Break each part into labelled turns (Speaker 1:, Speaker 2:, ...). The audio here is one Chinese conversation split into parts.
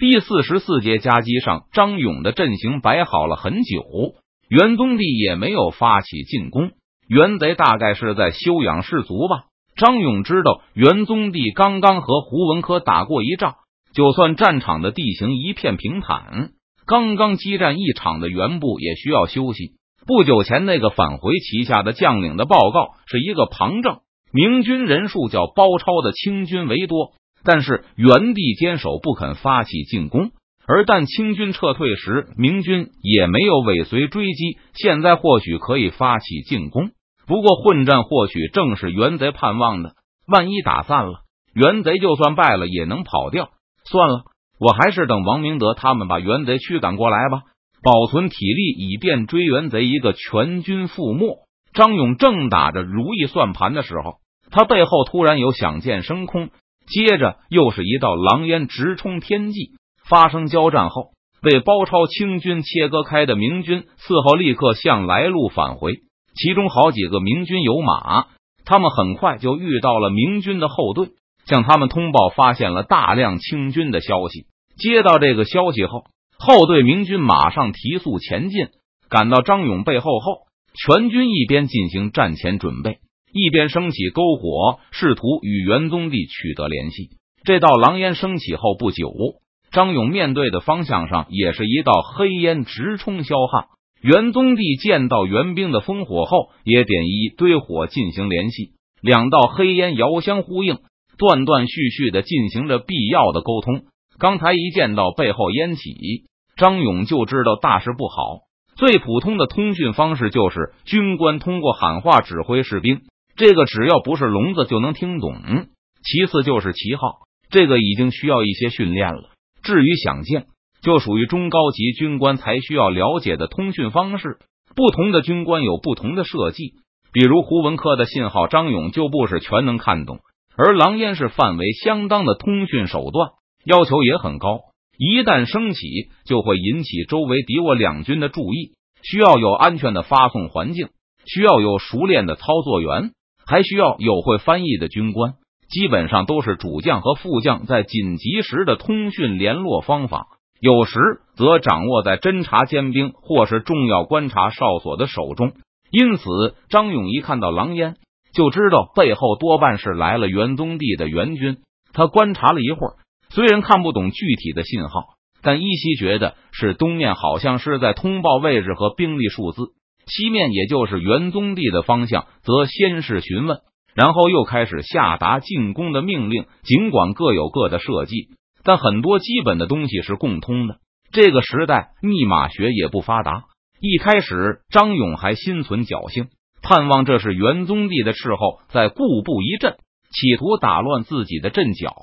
Speaker 1: 第四十四节夹击上，张勇的阵型摆好了很久，元宗帝也没有发起进攻。元贼大概是在休养士卒吧。张勇知道元宗帝刚刚和胡文科打过一仗，就算战场的地形一片平坦，刚刚激战一场的元部也需要休息。不久前那个返回旗下的将领的报告是一个旁证，明军人数较包抄的清军为多。但是元帝坚守不肯发起进攻，而但清军撤退时，明军也没有尾随追击。现在或许可以发起进攻，不过混战或许正是元贼盼望的。万一打散了，元贼就算败了也能跑掉。算了，我还是等王明德他们把元贼驱赶过来吧，保存体力以便追元贼一个全军覆没。张勇正打着如意算盘的时候，他背后突然有响箭升空。接着又是一道狼烟直冲天际。发生交战后，被包抄清军切割开的明军伺候立刻向来路返回，其中好几个明军有马，他们很快就遇到了明军的后队，向他们通报发现了大量清军的消息。接到这个消息后，后队明军马上提速前进，赶到张勇背后后，全军一边进行战前准备。一边升起篝火，试图与元宗帝取得联系。这道狼烟升起后不久，张勇面对的方向上也是一道黑烟直冲霄汉。元宗帝见到援兵的烽火后，也点一堆火进行联系。两道黑烟遥相呼应，断断续续的进行着必要的沟通。刚才一见到背后烟起，张勇就知道大事不好。最普通的通讯方式就是军官通过喊话指挥士兵。这个只要不是聋子就能听懂。其次就是旗号，这个已经需要一些训练了。至于响箭，就属于中高级军官才需要了解的通讯方式。不同的军官有不同的设计，比如胡文科的信号，张勇就不是全能看懂。而狼烟是范围相当的通讯手段，要求也很高。一旦升起，就会引起周围敌我两军的注意，需要有安全的发送环境，需要有熟练的操作员。还需要有会翻译的军官，基本上都是主将和副将在紧急时的通讯联络方法。有时则掌握在侦察尖兵或是重要观察哨所的手中。因此，张勇一看到狼烟，就知道背后多半是来了元宗帝的援军。他观察了一会儿，虽然看不懂具体的信号，但依稀觉得是东面好像是在通报位置和兵力数字。西面也就是元宗帝的方向，则先是询问，然后又开始下达进攻的命令。尽管各有各的设计，但很多基本的东西是共通的。这个时代密码学也不发达。一开始，张勇还心存侥幸，盼望这是元宗帝的斥候在固步一阵，企图打乱自己的阵脚。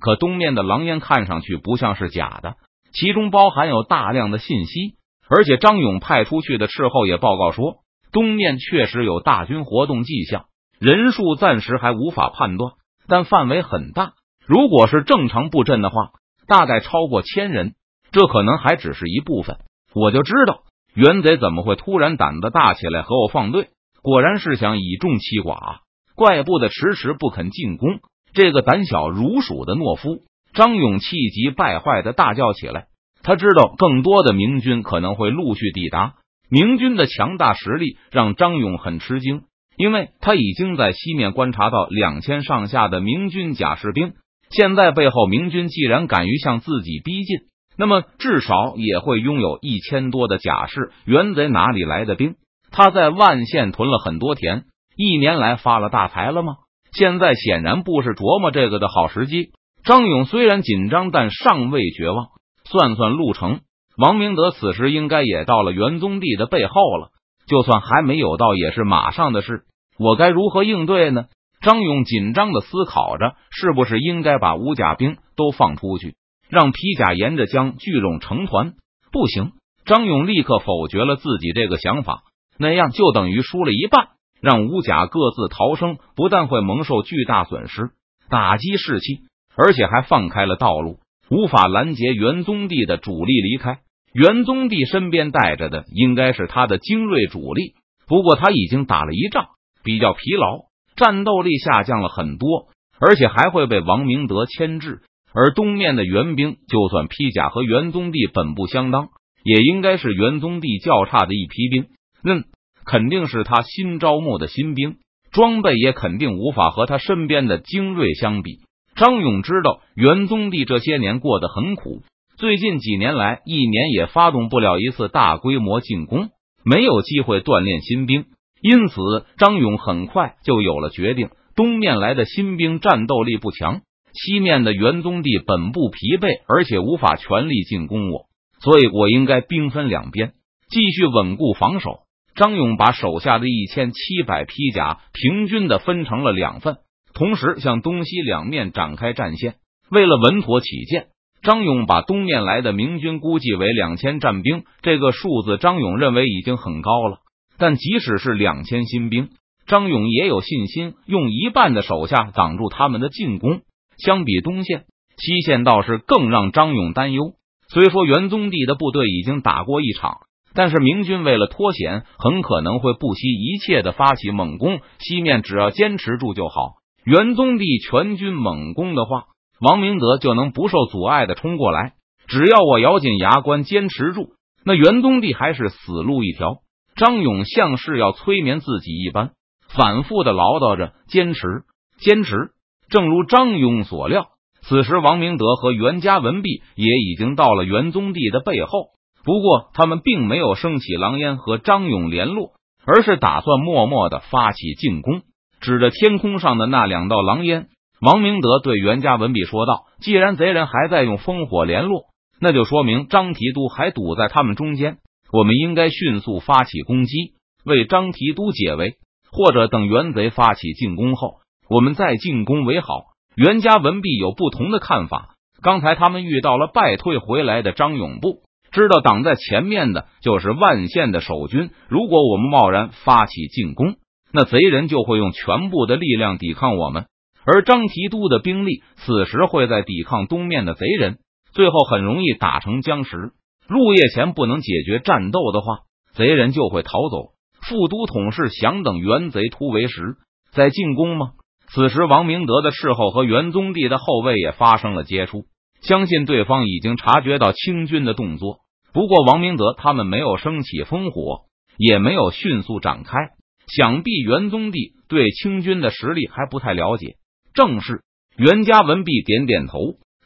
Speaker 1: 可东面的狼烟看上去不像是假的，其中包含有大量的信息。而且张勇派出去的斥候也报告说，东面确实有大军活动迹象，人数暂时还无法判断，但范围很大。如果是正常布阵的话，大概超过千人。这可能还只是一部分。我就知道元贼怎么会突然胆子大起来和我放队，果然是想以众欺寡，怪不得迟迟不肯进攻。这个胆小如鼠的懦夫，张勇气急败坏的大叫起来。他知道更多的明军可能会陆续抵达，明军的强大实力让张勇很吃惊，因为他已经在西面观察到两千上下的明军甲士兵。现在背后明军既然敢于向自己逼近，那么至少也会拥有一千多的甲士。元贼哪里来的兵？他在万县屯了很多田，一年来发了大财了吗？现在显然不是琢磨这个的好时机。张勇虽然紧张，但尚未绝望。算算路程，王明德此时应该也到了元宗帝的背后了。就算还没有到，也是马上的事。我该如何应对呢？张勇紧张的思考着，是不是应该把五甲兵都放出去，让皮甲沿着江聚拢成团？不行！张勇立刻否决了自己这个想法，那样就等于输了一半。让武甲各自逃生，不但会蒙受巨大损失，打击士气，而且还放开了道路。无法拦截元宗帝的主力离开，元宗帝身边带着的应该是他的精锐主力。不过他已经打了一仗，比较疲劳，战斗力下降了很多，而且还会被王明德牵制。而东面的援兵，就算披甲和元宗帝本部相当，也应该是元宗帝较差的一批兵。嗯，肯定是他新招募的新兵，装备也肯定无法和他身边的精锐相比。张勇知道元宗帝这些年过得很苦，最近几年来一年也发动不了一次大规模进攻，没有机会锻炼新兵，因此张勇很快就有了决定：东面来的新兵战斗力不强。西面的元宗帝本部疲惫，而且无法全力进攻我，所以我应该兵分两边，继续稳固防守。张勇把手下的一千七百披甲平均的分成了两份，同时向东西两面展开战线。为了稳妥起见，张勇把东面来的明军估计为两千战兵。这个数字，张勇认为已经很高了。但即使是两千新兵，张勇也有信心用一半的手下挡住他们的进攻。相比东线，西线倒是更让张勇担忧。虽说元宗帝的部队已经打过一场，但是明军为了脱险，很可能会不惜一切的发起猛攻。西面只要坚持住就好。元宗帝全军猛攻的话，王明德就能不受阻碍的冲过来。只要我咬紧牙关坚持住，那元宗帝还是死路一条。张勇像是要催眠自己一般，反复的唠叨着：“坚持，坚持。”正如张勇所料，此时王明德和袁家文弼也已经到了元宗帝的背后。不过，他们并没有升起狼烟和张勇联络，而是打算默默的发起进攻。指着天空上的那两道狼烟，王明德对袁家文弼说道：“既然贼人还在用烽火联络，那就说明张提督还堵在他们中间。我们应该迅速发起攻击，为张提督解围，或者等袁贼发起进攻后。”我们再进攻为好。袁家文弼有不同的看法。刚才他们遇到了败退回来的张永部，知道挡在前面的就是万县的守军。如果我们贸然发起进攻，那贼人就会用全部的力量抵抗我们。而张提督的兵力此时会在抵抗东面的贼人，最后很容易打成僵尸。入夜前不能解决战斗的话，贼人就会逃走。副都统是想等元贼突围时再进攻吗？此时，王明德的侍候和元宗帝的后卫也发生了接触，相信对方已经察觉到清军的动作。不过，王明德他们没有升起烽火，也没有迅速展开。想必元宗帝对清军的实力还不太了解。正是袁家文弼点点头，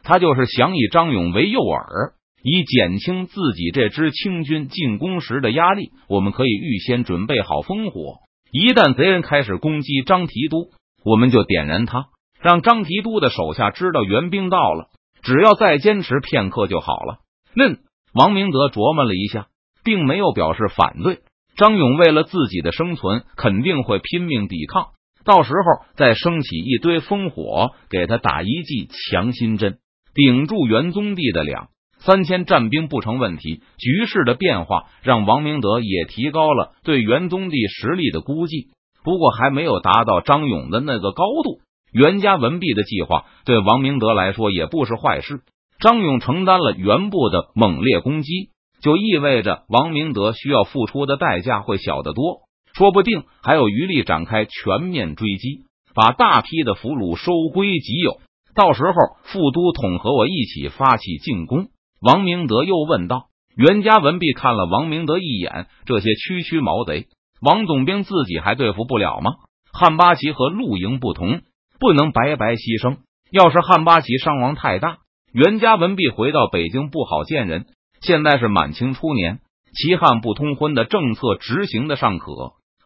Speaker 1: 他就是想以张勇为诱饵，以减轻自己这支清军进攻时的压力。我们可以预先准备好烽火，一旦贼人开始攻击张提督。我们就点燃他，让张提督的手下知道援兵到了，只要再坚持片刻就好了。嫩王明德琢磨了一下，并没有表示反对。张勇为了自己的生存，肯定会拼命抵抗，到时候再升起一堆烽火，给他打一剂强心针，顶住元宗帝的两三千战兵不成问题。局势的变化让王明德也提高了对元宗帝实力的估计。不过还没有达到张勇的那个高度。袁家文弼的计划对王明德来说也不是坏事。张勇承担了袁部的猛烈攻击，就意味着王明德需要付出的代价会小得多，说不定还有余力展开全面追击，把大批的俘虏收归己有。到时候副都统和我一起发起进攻。王明德又问道。袁家文弼看了王明德一眼，这些区区毛贼。王总兵自己还对付不了吗？汉八旗和陆营不同，不能白白牺牲。要是汉八旗伤亡太大，袁家文弼回到北京不好见人。现在是满清初年，齐汉不通婚的政策执行的尚可。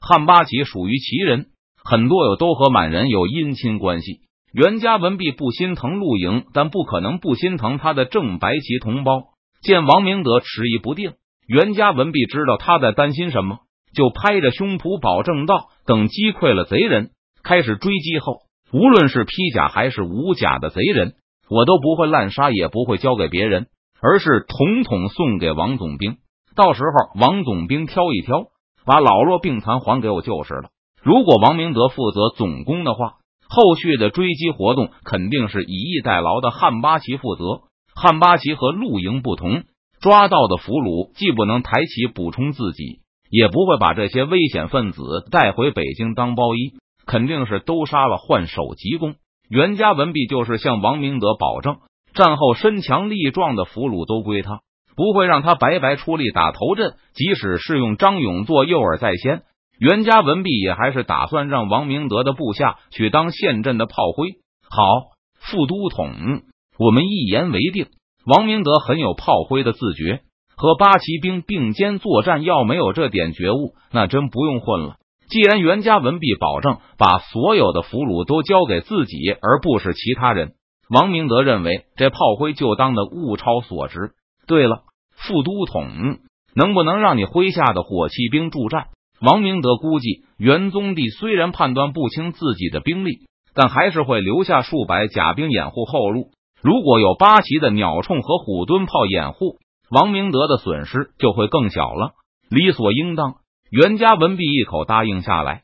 Speaker 1: 汉八旗属于齐人，很多有都和满人有姻亲关系。袁家文弼不心疼陆营，但不可能不心疼他的正白旗同胞。见王明德迟疑不定，袁家文弼知道他在担心什么。就拍着胸脯保证道：“等击溃了贼人，开始追击后，无论是披甲还是无甲的贼人，我都不会滥杀，也不会交给别人，而是统统送给王总兵。到时候，王总兵挑一挑，把老弱病残还给我就是了。如果王明德负责总攻的话，后续的追击活动肯定是以逸待劳的汉八旗负责。汉八旗和陆营不同，抓到的俘虏既不能抬起补充自己。”也不会把这些危险分子带回北京当包衣，肯定是都杀了换首级功。袁家文弼就是向王明德保证，战后身强力壮的俘虏都归他，不会让他白白出力打头阵。即使是用张勇做诱饵在先，袁家文弼也还是打算让王明德的部下去当陷阵的炮灰。好，副都统，我们一言为定。王明德很有炮灰的自觉，和八旗兵并肩作战，要没有这点觉悟，那真不用混了。既然袁家文弼保证把所有的俘虏都交给自己，而不是其他人，王明德认为这炮灰就当的物超所值。对了，副都统，能不能让你麾下的火器兵助战？王明德估计，元宗帝虽然判断不清自己的兵力，但还是会留下数百甲兵掩护后路。如果有八旗的鸟铳和虎蹲炮掩护，王明德的损失就会更小了。理所应当，袁家文弼一口答应下来。